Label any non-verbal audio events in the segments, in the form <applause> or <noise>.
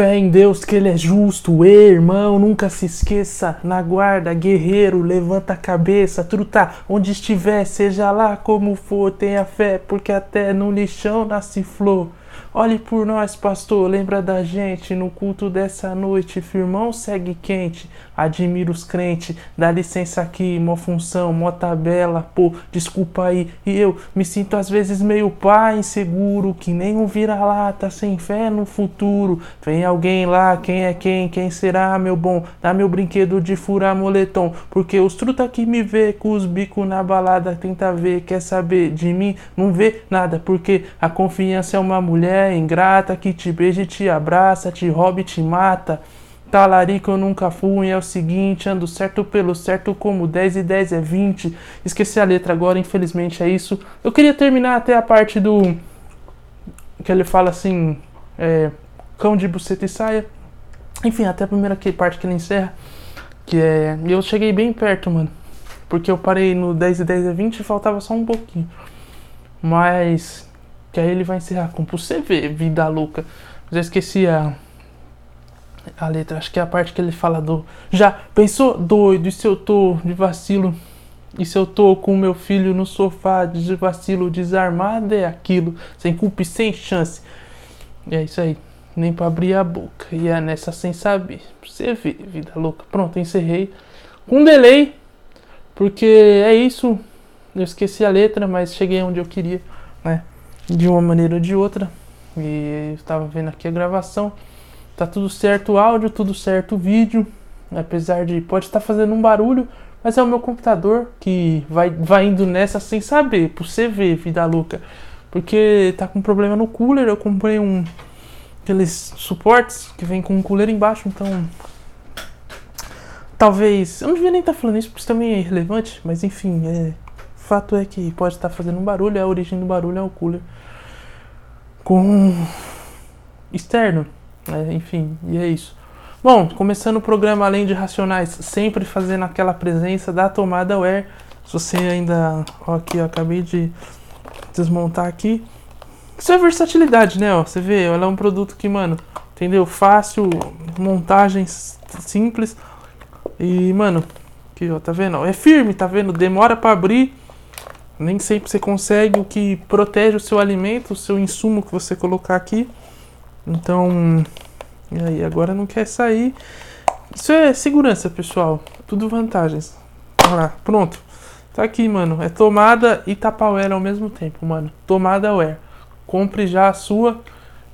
Fé em Deus que Ele é justo, Ei, irmão, nunca se esqueça. Na guarda, guerreiro, levanta a cabeça, truta, onde estiver, seja lá como for, tenha fé, porque até no lixão nasce flor. Olhe por nós, pastor, lembra da gente no culto dessa noite. Firmão segue quente, admira os crentes. Dá licença aqui, mó função, mó tabela, pô, desculpa aí. E eu me sinto às vezes meio pá, inseguro, que nem um vira-lata, sem fé no futuro. Vem alguém lá, quem é quem? Quem será, meu bom? Dá meu brinquedo de furar moletom, porque os truta que me vê com os bicos na balada tenta ver, quer saber de mim? Não vê nada, porque a confiança é uma mulher mulher ingrata que te beija e te abraça, te rouba e te mata. Talarico eu nunca fui, é o seguinte, ando certo pelo certo como 10 e 10 é 20. Esqueci a letra agora, infelizmente é isso. Eu queria terminar até a parte do. que ele fala assim: é, cão de buceta e saia. Enfim, até a primeira parte que ele encerra. Que é. Eu cheguei bem perto, mano. Porque eu parei no 10 e 10 é 20 e faltava só um pouquinho. Mas que aí ele vai encerrar com você ver, vida louca. Já esqueci a, a letra, acho que é a parte que ele fala do. Já pensou doido? E se eu tô de vacilo? E se eu tô com meu filho no sofá de vacilo desarmado? É aquilo, sem culpa e sem chance. E é isso aí, nem pra abrir a boca. E é nessa sem saber. Você ver, vida louca. Pronto, encerrei. Com delay, porque é isso. Eu esqueci a letra, mas cheguei onde eu queria, né? De uma maneira ou de outra. E estava vendo aqui a gravação. Tá tudo certo o áudio, tudo certo o vídeo. Apesar de pode estar fazendo um barulho, mas é o meu computador que vai, vai indo nessa sem saber, por você ver, vida louca. Porque tá com problema no cooler, eu comprei um aqueles suportes que vem com um cooler embaixo, então talvez, eu não devia nem estar tá falando isso, porque isso também é irrelevante, mas enfim, é, fato é que pode estar fazendo um barulho, a origem do barulho é o cooler com externo. Né? Enfim, e é isso. Bom, começando o programa Além de Racionais, sempre fazendo aquela presença da tomada Wear. Se você ainda. Ó, aqui, ó, acabei de desmontar aqui. Isso é versatilidade, né? Ó, você vê, ela é um produto que, mano, entendeu? Fácil, montagens simples. E, mano, aqui, ó, tá vendo? É firme, tá vendo? Demora para abrir, nem sempre você consegue o que protege o seu alimento, o seu insumo que você colocar aqui. Então, e aí, agora não quer sair. Isso é segurança, pessoal. Tudo vantagens. Olha lá, pronto. Tá aqui, mano. É tomada e tapaware ao mesmo tempo, mano. Tomada Wear. Compre já a sua,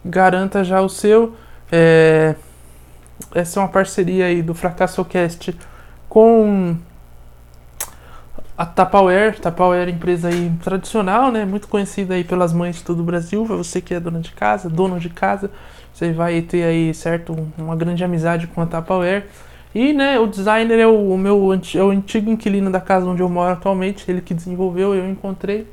garanta já o seu. É... Essa é uma parceria aí do FracassoCast com a Tupperware, Tupperware é empresa aí tradicional, né, muito conhecida aí pelas mães de todo o Brasil, você que é dona de casa, dono de casa, você vai ter aí, certo, uma grande amizade com a Tupperware. E, né, o designer é o, o meu é o antigo inquilino da casa onde eu moro atualmente, ele que desenvolveu, eu encontrei,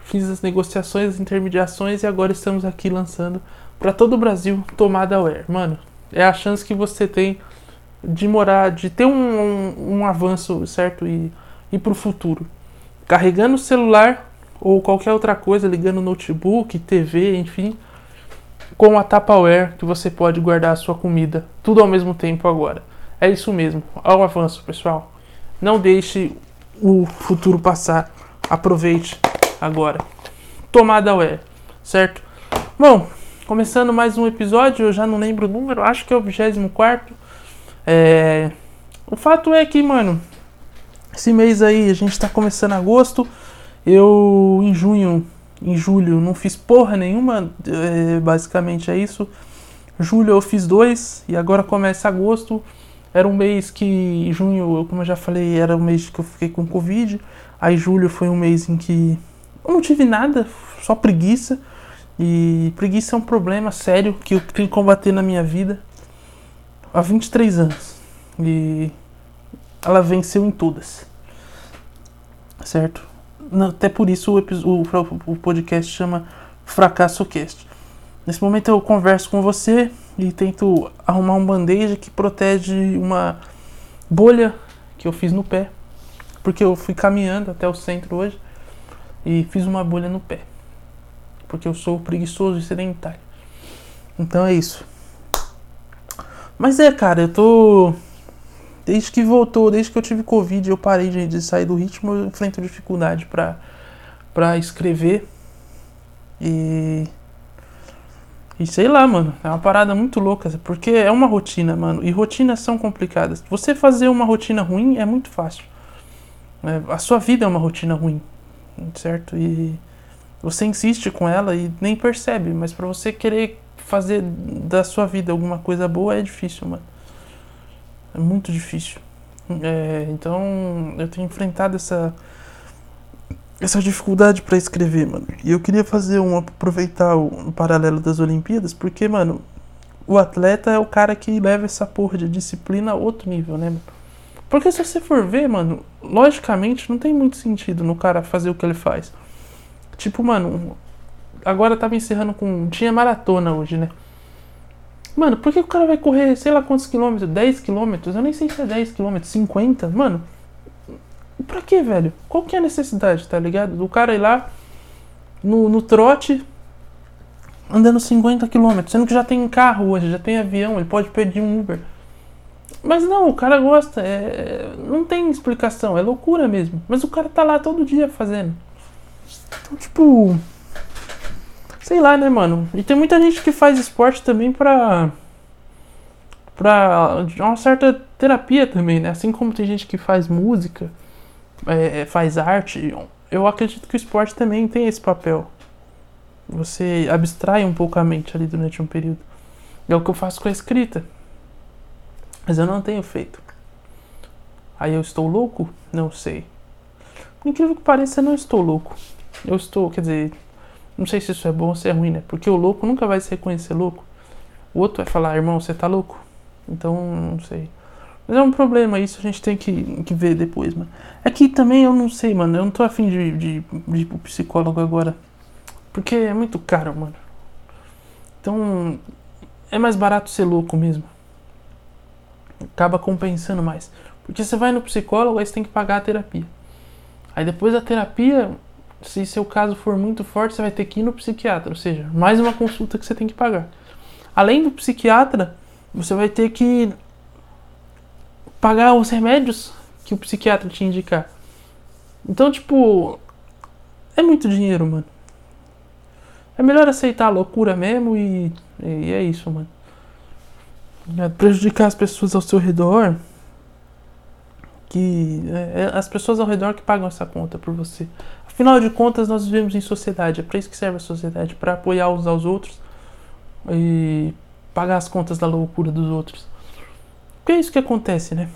fiz as negociações, as intermediações e agora estamos aqui lançando para todo o Brasil tomada Wear. Mano, é a chance que você tem de morar, de ter um, um, um avanço, certo, e e para o futuro. Carregando o celular ou qualquer outra coisa, ligando notebook, TV, enfim, com a Tupperware que você pode guardar a sua comida, tudo ao mesmo tempo agora. É isso mesmo, ao avanço, pessoal. Não deixe o futuro passar. Aproveite agora. Tomada Wear, certo? Bom, começando mais um episódio, eu já não lembro o número, acho que é o 24. É... O fato é que, mano, esse mês aí, a gente tá começando agosto. Eu, em junho, em julho, não fiz porra nenhuma. É, basicamente é isso. Julho eu fiz dois e agora começa agosto. Era um mês que, junho, como eu já falei, era um mês que eu fiquei com Covid. Aí julho foi um mês em que eu não tive nada, só preguiça. E preguiça é um problema sério que eu tenho que combater na minha vida há 23 anos. E ela venceu em todas. Certo? Até por isso o, o, o podcast chama Fracasso Cast. Nesse momento eu converso com você e tento arrumar um band-aid que protege uma bolha que eu fiz no pé. Porque eu fui caminhando até o centro hoje e fiz uma bolha no pé. Porque eu sou preguiçoso e sedentário. Então é isso. Mas é, cara, eu tô. Desde que voltou, desde que eu tive Covid, eu parei de, de sair do ritmo, eu enfrento dificuldade pra, pra escrever. E. E sei lá, mano, é uma parada muito louca, porque é uma rotina, mano, e rotinas são complicadas. Você fazer uma rotina ruim é muito fácil. É, a sua vida é uma rotina ruim, certo? E você insiste com ela e nem percebe, mas para você querer fazer da sua vida alguma coisa boa é difícil, mano. É muito difícil. É, então eu tenho enfrentado essa essa dificuldade para escrever, mano. E eu queria fazer um aproveitar o, um paralelo das Olimpíadas, porque, mano, o atleta é o cara que leva essa porra de disciplina a outro nível, né, mano? Porque se você for ver, mano, logicamente não tem muito sentido no cara fazer o que ele faz. Tipo, mano, agora tava encerrando com. Tinha maratona hoje, né? Mano, por que o cara vai correr, sei lá quantos quilômetros? 10 quilômetros? Eu nem sei se é 10 quilômetros, 50? Mano, pra que, velho? Qual que é a necessidade, tá ligado? Do cara ir lá no, no trote andando 50 quilômetros, sendo que já tem carro hoje, já tem avião, ele pode pedir um Uber. Mas não, o cara gosta, é, não tem explicação, é loucura mesmo. Mas o cara tá lá todo dia fazendo. Então, tipo. Sei lá, né, mano? E tem muita gente que faz esporte também pra. pra. uma certa terapia também, né? Assim como tem gente que faz música, é, é, faz arte. Eu acredito que o esporte também tem esse papel. Você abstrai um pouco a mente ali durante um período. É o que eu faço com a escrita. Mas eu não tenho feito. Aí eu estou louco? Não sei. Incrível que pareça, eu não estou louco. Eu estou, quer dizer, não sei se isso é bom ou se é ruim, né? Porque o louco nunca vai se reconhecer louco. O outro vai falar, irmão, você tá louco. Então, não sei. Mas é um problema, isso a gente tem que, que ver depois, mano. É que também eu não sei, mano. Eu não tô afim de, de, de ir pro psicólogo agora. Porque é muito caro, mano. Então, é mais barato ser louco mesmo acaba compensando mais. Porque você vai no psicólogo, aí você tem que pagar a terapia. Aí depois da terapia, se seu caso for muito forte, você vai ter que ir no psiquiatra, ou seja, mais uma consulta que você tem que pagar. Além do psiquiatra, você vai ter que pagar os remédios que o psiquiatra te indicar. Então, tipo, é muito dinheiro, mano. É melhor aceitar a loucura mesmo e, e é isso, mano. Né, prejudicar as pessoas ao seu redor, que é, é, as pessoas ao redor que pagam essa conta por você. Afinal de contas, nós vivemos em sociedade, é para isso que serve a sociedade, para apoiar uns aos outros e pagar as contas da loucura dos outros. Porque é isso que acontece, né?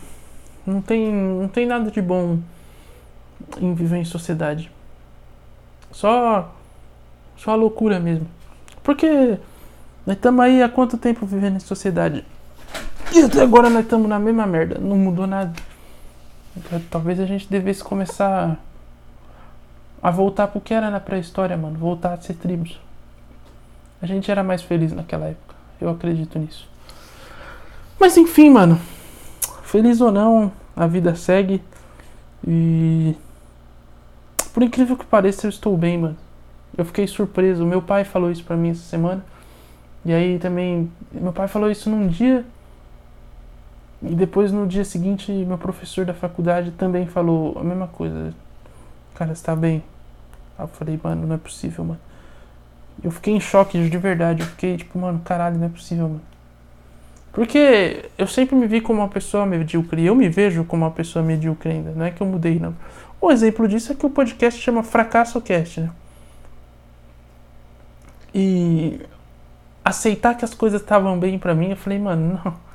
Não tem, não tem nada de bom em viver em sociedade. Só só a loucura mesmo. Porque nós estamos aí há quanto tempo vivendo em sociedade? E até agora nós estamos na mesma merda, não mudou nada. Talvez a gente devesse começar a voltar pro que era na pré-história, mano. Voltar a ser tribos. A gente era mais feliz naquela época. Eu acredito nisso. Mas enfim, mano. Feliz ou não, a vida segue. E. Por incrível que pareça, eu estou bem, mano. Eu fiquei surpreso. Meu pai falou isso pra mim essa semana. E aí também. Meu pai falou isso num dia. E depois no dia seguinte, meu professor da faculdade também falou a mesma coisa. Cara, está bem. Aí eu falei, mano, não é possível, mano. Eu fiquei em choque de verdade. Eu fiquei tipo, mano, caralho, não é possível, mano. Porque eu sempre me vi como uma pessoa medíocre. Eu me vejo como uma pessoa medíocre ainda. Não é que eu mudei, não. Um exemplo disso é que o podcast chama Fracasso Cast, né? E aceitar que as coisas estavam bem para mim, eu falei, mano, não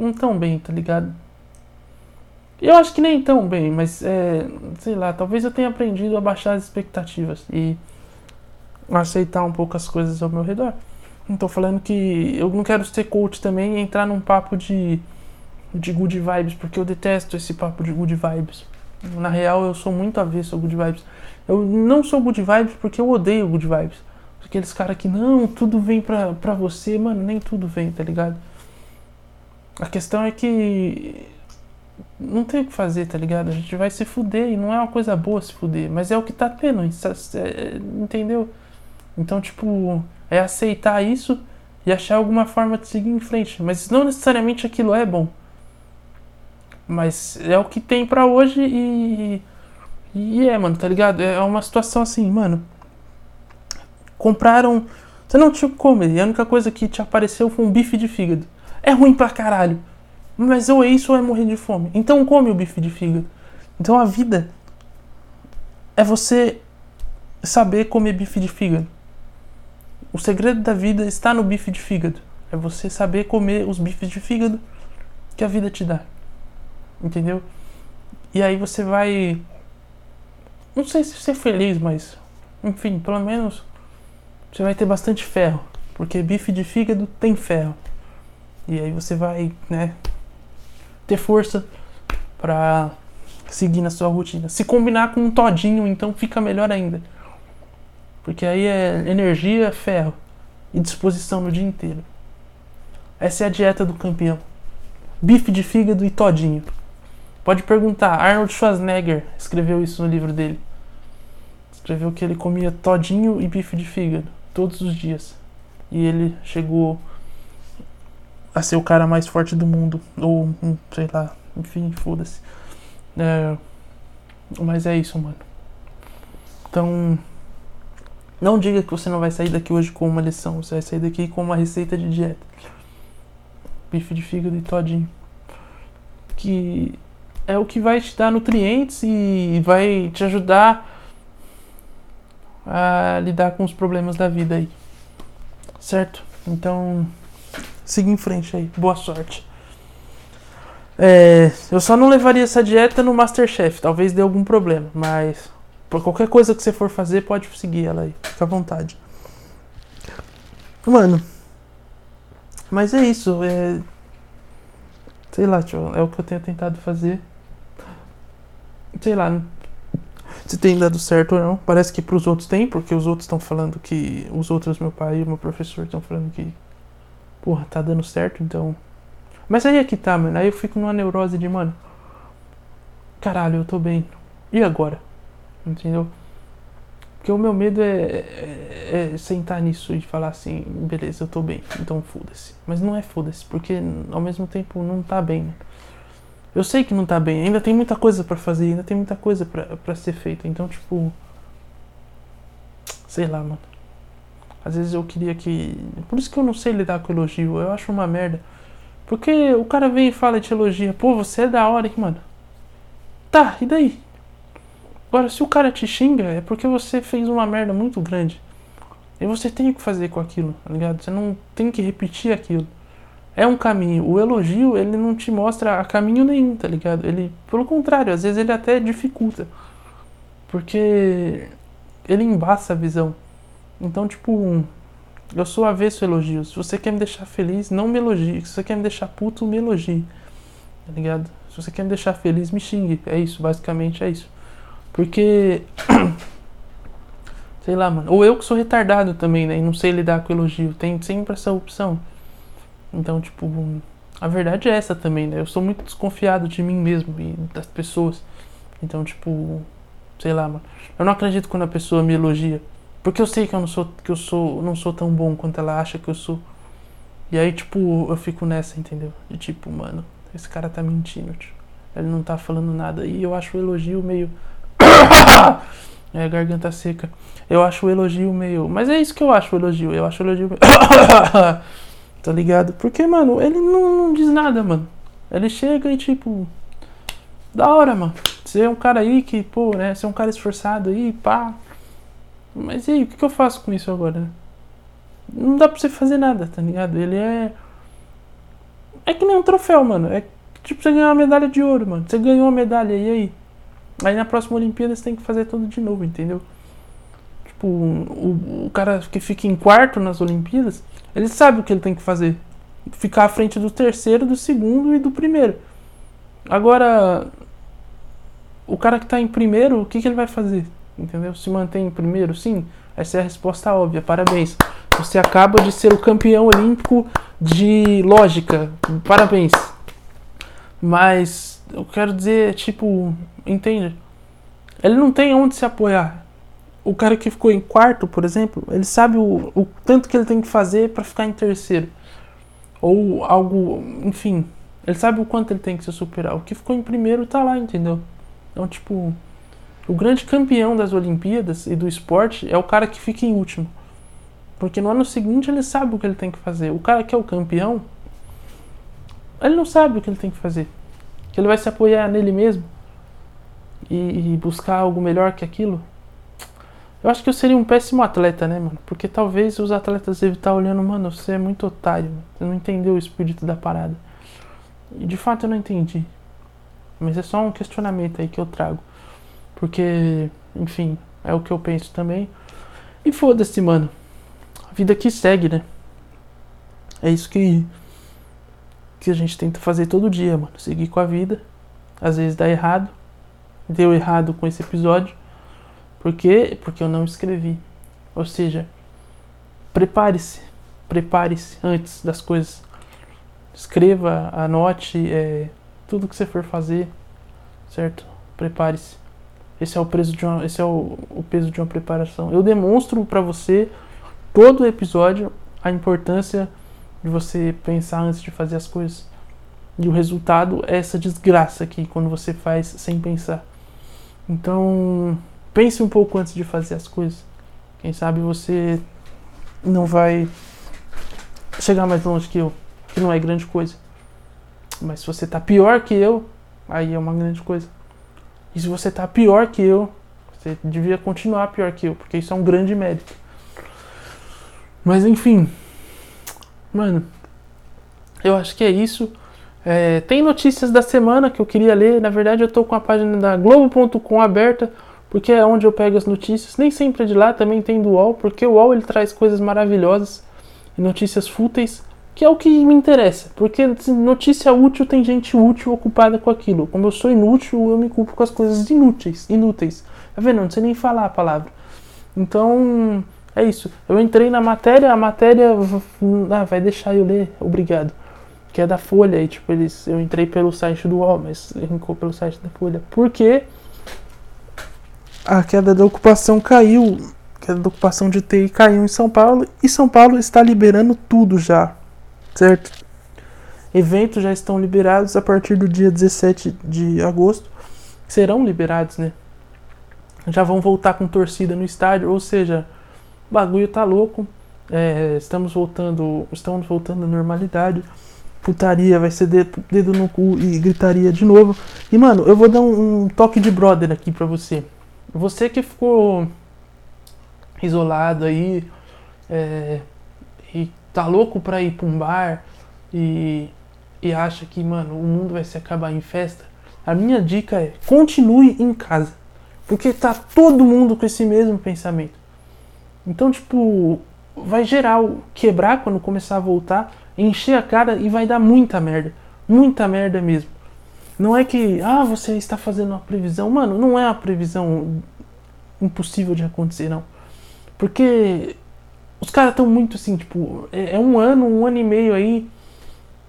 não tão bem, tá ligado? Eu acho que nem tão bem, mas é, sei lá, talvez eu tenha aprendido a baixar as expectativas e aceitar um pouco as coisas ao meu redor. Não tô falando que eu não quero ser coach também e entrar num papo de, de good vibes, porque eu detesto esse papo de good vibes. Na real, eu sou muito avesso ao good vibes. Eu não sou good vibes porque eu odeio good vibes. Aqueles caras que não, tudo vem pra, pra você, mano, nem tudo vem, tá ligado? A questão é que não tem o que fazer, tá ligado? A gente vai se fuder e não é uma coisa boa se fuder, mas é o que tá tendo, é, entendeu? Então, tipo, é aceitar isso e achar alguma forma de seguir em frente. Mas não necessariamente aquilo é bom. Mas é o que tem para hoje e. E é, mano, tá ligado? É uma situação assim, mano. Compraram. Você não tinha o. E a única coisa que te apareceu foi um bife de fígado. É ruim pra caralho. Mas ou é isso ou é morrer de fome. Então come o bife de fígado. Então a vida é você saber comer bife de fígado. O segredo da vida está no bife de fígado. É você saber comer os bifes de fígado que a vida te dá. Entendeu? E aí você vai. Não sei se ser feliz, mas. Enfim, pelo menos. Você vai ter bastante ferro. Porque bife de fígado tem ferro. E aí você vai, né? Ter força pra seguir na sua rotina. Se combinar com um todinho, então fica melhor ainda. Porque aí é energia, ferro e disposição no dia inteiro. Essa é a dieta do campeão. Bife de fígado e todinho. Pode perguntar, Arnold Schwarzenegger escreveu isso no livro dele. Escreveu que ele comia todinho e bife de fígado todos os dias. E ele chegou a ser o cara mais forte do mundo. Ou, sei lá, enfim, foda-se. É, mas é isso, mano. Então, não diga que você não vai sair daqui hoje com uma lição, você vai sair daqui com uma receita de dieta. Bife de fígado e todinho. Que é o que vai te dar nutrientes e vai te ajudar a lidar com os problemas da vida aí. Certo? Então, siga em frente aí. Boa sorte. É, eu só não levaria essa dieta no Masterchef, talvez dê algum problema, mas por qualquer coisa que você for fazer, pode seguir ela aí. Fica à vontade. Mano. Mas é isso. É. Sei lá, tio, é o que eu tenho tentado fazer. Sei lá. Se tem dado certo ou não. Parece que pros outros tem, porque os outros estão falando que. Os outros, meu pai e meu professor, estão falando que. Porra, tá dando certo, então. Mas aí é que tá, mano. Aí eu fico numa neurose de, mano. Caralho, eu tô bem. E agora? entendeu? Porque o meu medo é, é, é, sentar nisso e falar assim, beleza, eu tô bem, então foda-se. Mas não é foda-se, porque ao mesmo tempo não tá bem. Né? Eu sei que não tá bem, ainda tem muita coisa para fazer, ainda tem muita coisa para ser feita. Então, tipo. Sei lá, mano. Às vezes eu queria que. Por isso que eu não sei lidar com elogio, eu acho uma merda. Porque o cara vem e fala de elogia, pô, você é da hora, hein, mano. Tá, e daí? Agora, se o cara te xinga, é porque você fez uma merda muito grande. E você tem que fazer com aquilo, tá ligado? Você não tem que repetir aquilo. É um caminho. O elogio, ele não te mostra a caminho nenhum, tá ligado? Ele, pelo contrário, às vezes ele até dificulta. Porque ele embaça a visão. Então, tipo, eu sou avesso a elogios. Se você quer me deixar feliz, não me elogie. Se você quer me deixar puto, me elogie. Tá ligado? Se você quer me deixar feliz, me xingue. É isso, basicamente é isso. Porque. <clears throat> Sei lá, mano. Ou eu que sou retardado também, né? E não sei lidar com elogio. Tem sempre essa opção. Então, tipo. A verdade é essa também, né? Eu sou muito desconfiado de mim mesmo e das pessoas. Então, tipo. Sei lá, mano. Eu não acredito quando a pessoa me elogia. Porque eu sei que eu não sou, que eu sou, não sou tão bom quanto ela acha que eu sou. E aí, tipo, eu fico nessa, entendeu? De tipo, mano, esse cara tá mentindo, tio. Ele não tá falando nada. E eu acho o elogio meio <coughs> é, garganta seca. Eu acho o elogio meio. Mas é isso que eu acho o elogio. Eu acho o elogio meio. <coughs> tá ligado? Porque, mano, ele não, não, diz nada, mano. Ele chega e, tipo. Da hora, mano. Você é um cara aí que, pô, né? Você é um cara esforçado aí, pá. Mas e aí, o que, eu faço com isso agora? Não dá pra você fazer nada, tá ligado? Ele é. É que nem um troféu, mano. É tipo você ganhar uma medalha de ouro, mano. Você ganhou uma medalha, e aí? Aí na próxima Olimpíada você tem que fazer tudo de novo, entendeu? Tipo, o, o cara que fica em quarto nas Olimpíadas, ele sabe o que ele tem que fazer. Ficar à frente do terceiro, do segundo e do primeiro. Agora, o cara que está em primeiro, o que, que ele vai fazer? Entendeu? Se mantém em primeiro, sim. Essa é a resposta óbvia. Parabéns. Você acaba de ser o campeão olímpico de lógica. Parabéns. Mas eu quero dizer, tipo, entende? Ele não tem onde se apoiar. o cara que ficou em quarto, por exemplo, ele sabe o, o tanto que ele tem que fazer para ficar em terceiro. Ou algo, enfim, ele sabe o quanto ele tem que se superar. O que ficou em primeiro tá lá, entendeu? Então, tipo, o grande campeão das Olimpíadas e do esporte é o cara que fica em último. Porque no ano seguinte ele sabe o que ele tem que fazer. O cara que é o campeão, ele não sabe o que ele tem que fazer. Que ele vai se apoiar nele mesmo e, e buscar algo melhor que aquilo. Eu acho que eu seria um péssimo atleta, né, mano? Porque talvez os atletas devem estar olhando, mano, você é muito otário, você não entendeu o espírito da parada. E de fato eu não entendi. Mas é só um questionamento aí que eu trago. Porque, enfim, é o que eu penso também. E foda-se, mano. A vida que segue, né? É isso que que a gente tenta fazer todo dia, mano. Seguir com a vida. Às vezes dá errado. Deu errado com esse episódio. Por quê? Porque eu não escrevi. Ou seja, prepare-se. Prepare-se antes das coisas. Escreva, anote é, tudo que você for fazer, certo? Prepare-se. Esse é o peso de uma, esse é o, o peso de uma preparação. Eu demonstro para você todo episódio a importância de você pensar antes de fazer as coisas. E o resultado é essa desgraça aqui quando você faz sem pensar. Então, Pense um pouco antes de fazer as coisas. Quem sabe você não vai chegar mais longe que eu, que não é grande coisa. Mas se você tá pior que eu, aí é uma grande coisa. E se você tá pior que eu, você devia continuar pior que eu, porque isso é um grande mérito. Mas enfim, mano, eu acho que é isso. É, tem notícias da semana que eu queria ler. Na verdade, eu tô com a página da Globo.com aberta porque é onde eu pego as notícias. Nem sempre é de lá, também tem do UOL, porque o UOL ele traz coisas maravilhosas e notícias fúteis, que é o que me interessa. Porque notícia útil tem gente útil ocupada com aquilo. Como eu sou inútil, eu me culpo com as coisas inúteis. Inúteis. Tá vendo? Não sei nem falar a palavra. Então, é isso. Eu entrei na matéria, a matéria. Ah, vai deixar eu ler, obrigado. Que é da Folha, e tipo, eles, eu entrei pelo site do UOL, mas linkou pelo site da Folha. Por quê? a queda da ocupação caiu, a queda da ocupação de TI caiu em São Paulo e São Paulo está liberando tudo já, certo? Eventos já estão liberados a partir do dia 17 de agosto, serão liberados, né? Já vão voltar com torcida no estádio, ou seja, o bagulho tá louco. É, estamos voltando, estamos voltando à normalidade. Putaria vai ser dedo, no cu e gritaria de novo. E mano, eu vou dar um, um toque de brother aqui pra você. Você que ficou isolado aí é, e tá louco pra ir pra um bar e, e acha que, mano, o mundo vai se acabar em festa, a minha dica é continue em casa. Porque tá todo mundo com esse mesmo pensamento. Então, tipo, vai gerar, quebrar quando começar a voltar, encher a cara e vai dar muita merda. Muita merda mesmo. Não é que, ah, você está fazendo uma previsão. Mano, não é uma previsão impossível de acontecer, não. Porque os caras estão muito assim, tipo, é, é, um ano, um ano e meio aí,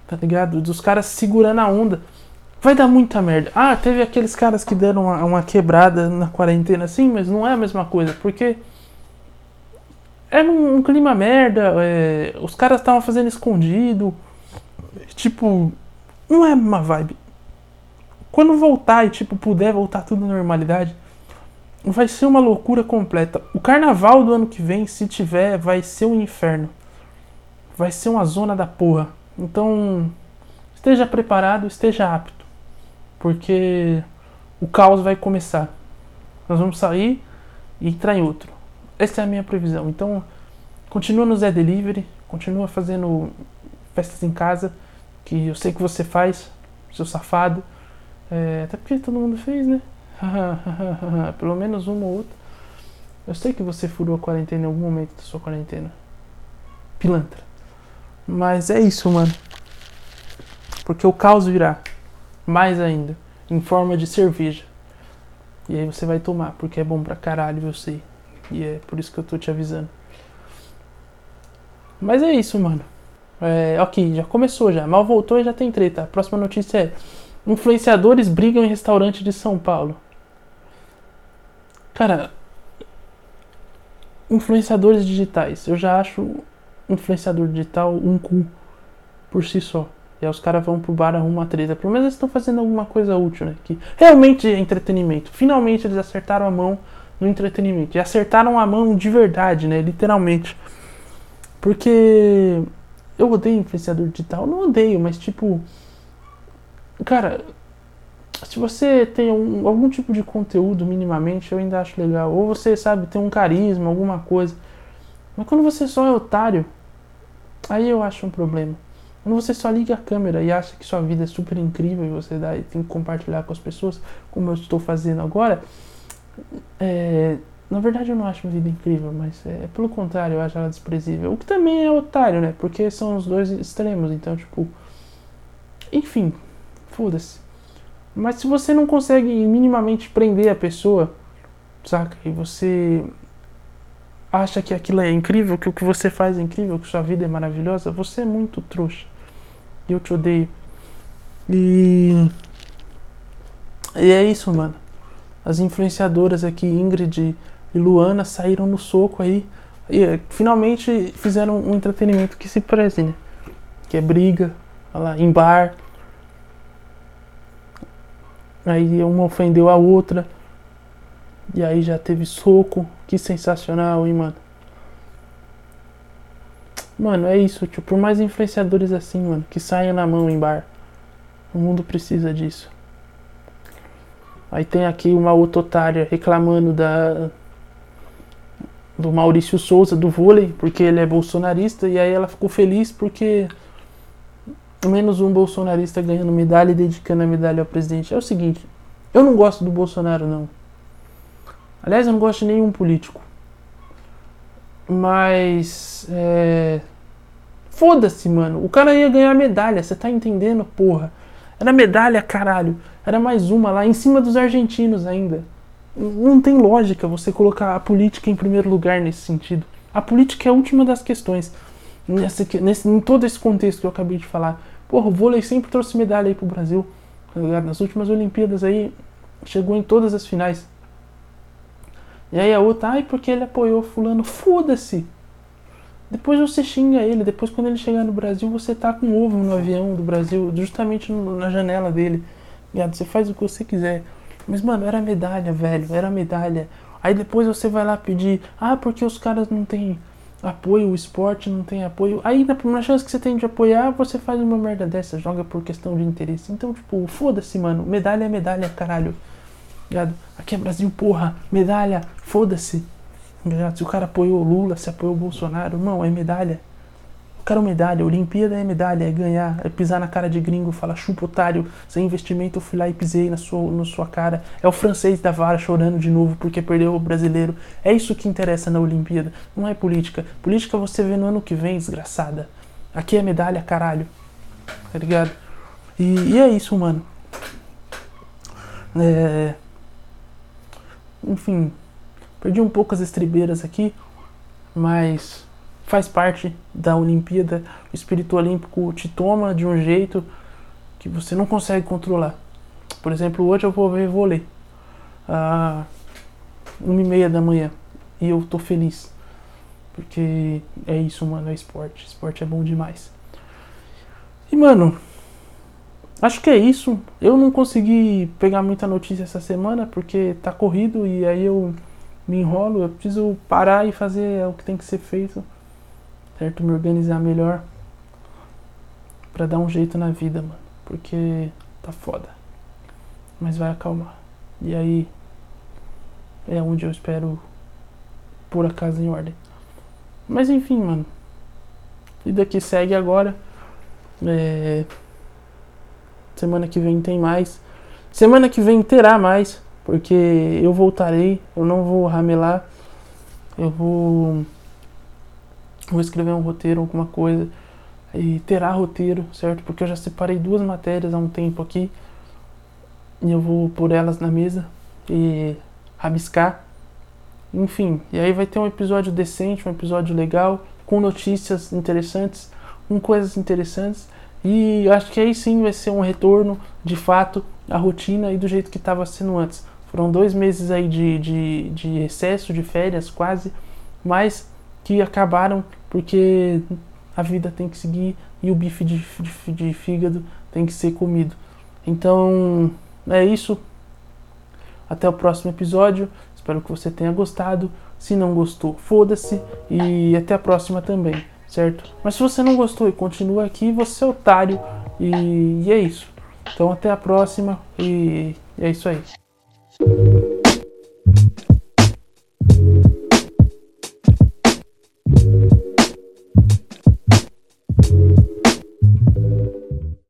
tá ligado? Dos caras segurando a onda. Vai dar muita merda. Ah, teve aqueles caras que deram uma, uma quebrada na quarentena, sim, mas não é a mesma coisa, porque era um, um clima merda, é, os caras estavam fazendo escondido, tipo, não é uma vibe. Quando voltar e, tipo, puder voltar tudo à normalidade, vai ser uma loucura completa. O carnaval do ano que vem, se tiver, vai ser um inferno. Vai ser uma zona da porra. Então, esteja preparado, esteja apto. Porque o caos vai começar. Nós vamos sair e entrar em outro. Essa é a minha previsão. Então, continua no Zé Delivery, continua fazendo festas em casa, que eu sei que você faz, seu safado. É, até porque todo mundo fez, né? <laughs> Pelo menos uma ou outra. Eu sei que você furou a quarentena em algum momento da sua quarentena. Pilantra. Mas é isso, mano. Porque o caos virá. Mais ainda. Em forma de cerveja. E aí você vai tomar, porque é bom pra caralho, eu sei. E é por isso que eu tô te avisando. Mas é isso, mano. É, ok, já começou já. Mal voltou e já tem treta. A próxima notícia é Influenciadores brigam em restaurante de São Paulo. Cara, influenciadores digitais. Eu já acho influenciador digital um cu por si só. E aí os caras vão pro bar arrumar treta. Pelo menos eles estão fazendo alguma coisa útil, né? Que realmente é entretenimento. Finalmente eles acertaram a mão no entretenimento. E acertaram a mão de verdade, né? Literalmente. Porque eu odeio influenciador digital. Não odeio, mas tipo. Cara, se você tem um, algum tipo de conteúdo minimamente, eu ainda acho legal. Ou você, sabe, tem um carisma, alguma coisa. Mas quando você só é otário, aí eu acho um problema. Quando você só liga a câmera e acha que sua vida é super incrível e você dá, e tem que compartilhar com as pessoas, como eu estou fazendo agora, é, na verdade eu não acho minha vida incrível, mas é, pelo contrário, eu acho ela desprezível. O que também é otário, né? Porque são os dois extremos, então, tipo. Enfim, foda-se. Mas se você não consegue minimamente prender a pessoa, saca? E você acha que aquilo é incrível, que o que você faz é incrível, que sua vida é maravilhosa, você é muito trouxa. E eu te odeio. E. E é isso, mano. As influenciadoras aqui, Ingrid e Luana, saíram no soco aí. E eh, finalmente fizeram um entretenimento que se preze, né? Que é briga, lá, em bar. Aí uma ofendeu a outra. E aí já teve soco. Que sensacional, hein, mano. Mano, é isso, tipo, por mais influenciadores assim, mano, que saiam na mão em bar. O mundo precisa disso. Aí tem aqui uma outra otária reclamando da do Maurício Souza do vôlei, porque ele é bolsonarista, e aí ela ficou feliz porque menos um bolsonarista ganhando medalha e dedicando a medalha ao presidente. É o seguinte, eu não gosto do Bolsonaro não. Aliás, eu não gosto de nenhum político. Mas é, Foda-se, mano. O cara ia ganhar medalha, você tá entendendo, porra? Era medalha, caralho. Era mais uma lá, em cima dos argentinos ainda. Não tem lógica você colocar a política em primeiro lugar nesse sentido. A política é a última das questões. Nessa, nesse, em todo esse contexto que eu acabei de falar. Porra, o vôlei sempre trouxe medalha aí pro Brasil. Tá Nas últimas Olimpíadas aí, chegou em todas as finais. E aí a outra, ai, porque ele apoiou fulano. Foda-se! Depois você xinga ele, depois quando ele chegar no Brasil, você tá com ovo no avião do Brasil, justamente na janela dele. Ligado? Você faz o que você quiser. Mas, mano, era medalha, velho, era medalha. Aí depois você vai lá pedir, ah, porque os caras não têm apoio, o esporte não tem apoio. Aí na, na chance que você tem de apoiar, você faz uma merda dessa, joga por questão de interesse. Então, tipo, foda-se, mano. Medalha é medalha, caralho. Ligado? Aqui é Brasil, porra. Medalha, foda-se. Se o cara apoiou Lula, se apoiou Bolsonaro, não, é medalha. O cara é medalha, Olimpíada é medalha, é ganhar, é pisar na cara de gringo, falar chupa otário, sem investimento eu fui lá e pisei na sua, na sua cara. É o francês da vara chorando de novo porque perdeu o brasileiro. É isso que interessa na Olimpíada, não é política. Política você vê no ano que vem, desgraçada. Aqui é medalha, caralho. Tá ligado? E, e é isso, mano. É... Enfim, Perdi um pouco as estribeiras aqui, mas faz parte da Olimpíada. O espírito olímpico te toma de um jeito que você não consegue controlar. Por exemplo, hoje eu vou ver vôlei às uma e meia da manhã e eu tô feliz porque é isso, mano, é esporte. Esporte é bom demais. E mano, acho que é isso. Eu não consegui pegar muita notícia essa semana porque tá corrido e aí eu me enrolo, eu preciso parar e fazer o que tem que ser feito, certo? Me organizar melhor para dar um jeito na vida, mano, porque tá foda. Mas vai acalmar. E aí é onde eu espero pôr a casa em ordem. Mas enfim, mano. Vida que segue agora. É... Semana que vem tem mais. Semana que vem terá mais porque eu voltarei, eu não vou ramelar, eu vou, vou escrever um roteiro, alguma coisa, e terá roteiro, certo? Porque eu já separei duas matérias há um tempo aqui, e eu vou pôr elas na mesa e rabiscar, enfim, e aí vai ter um episódio decente, um episódio legal, com notícias interessantes, com coisas interessantes, e acho que aí sim vai ser um retorno, de fato, à rotina e do jeito que estava sendo antes. Foram dois meses aí de, de, de excesso de férias, quase. mas que acabaram porque a vida tem que seguir e o bife de, de, de fígado tem que ser comido. Então é isso. Até o próximo episódio. Espero que você tenha gostado. Se não gostou, foda-se. E até a próxima também, certo? Mas se você não gostou e continua aqui, você é otário. E, e é isso. Então até a próxima. E é isso aí.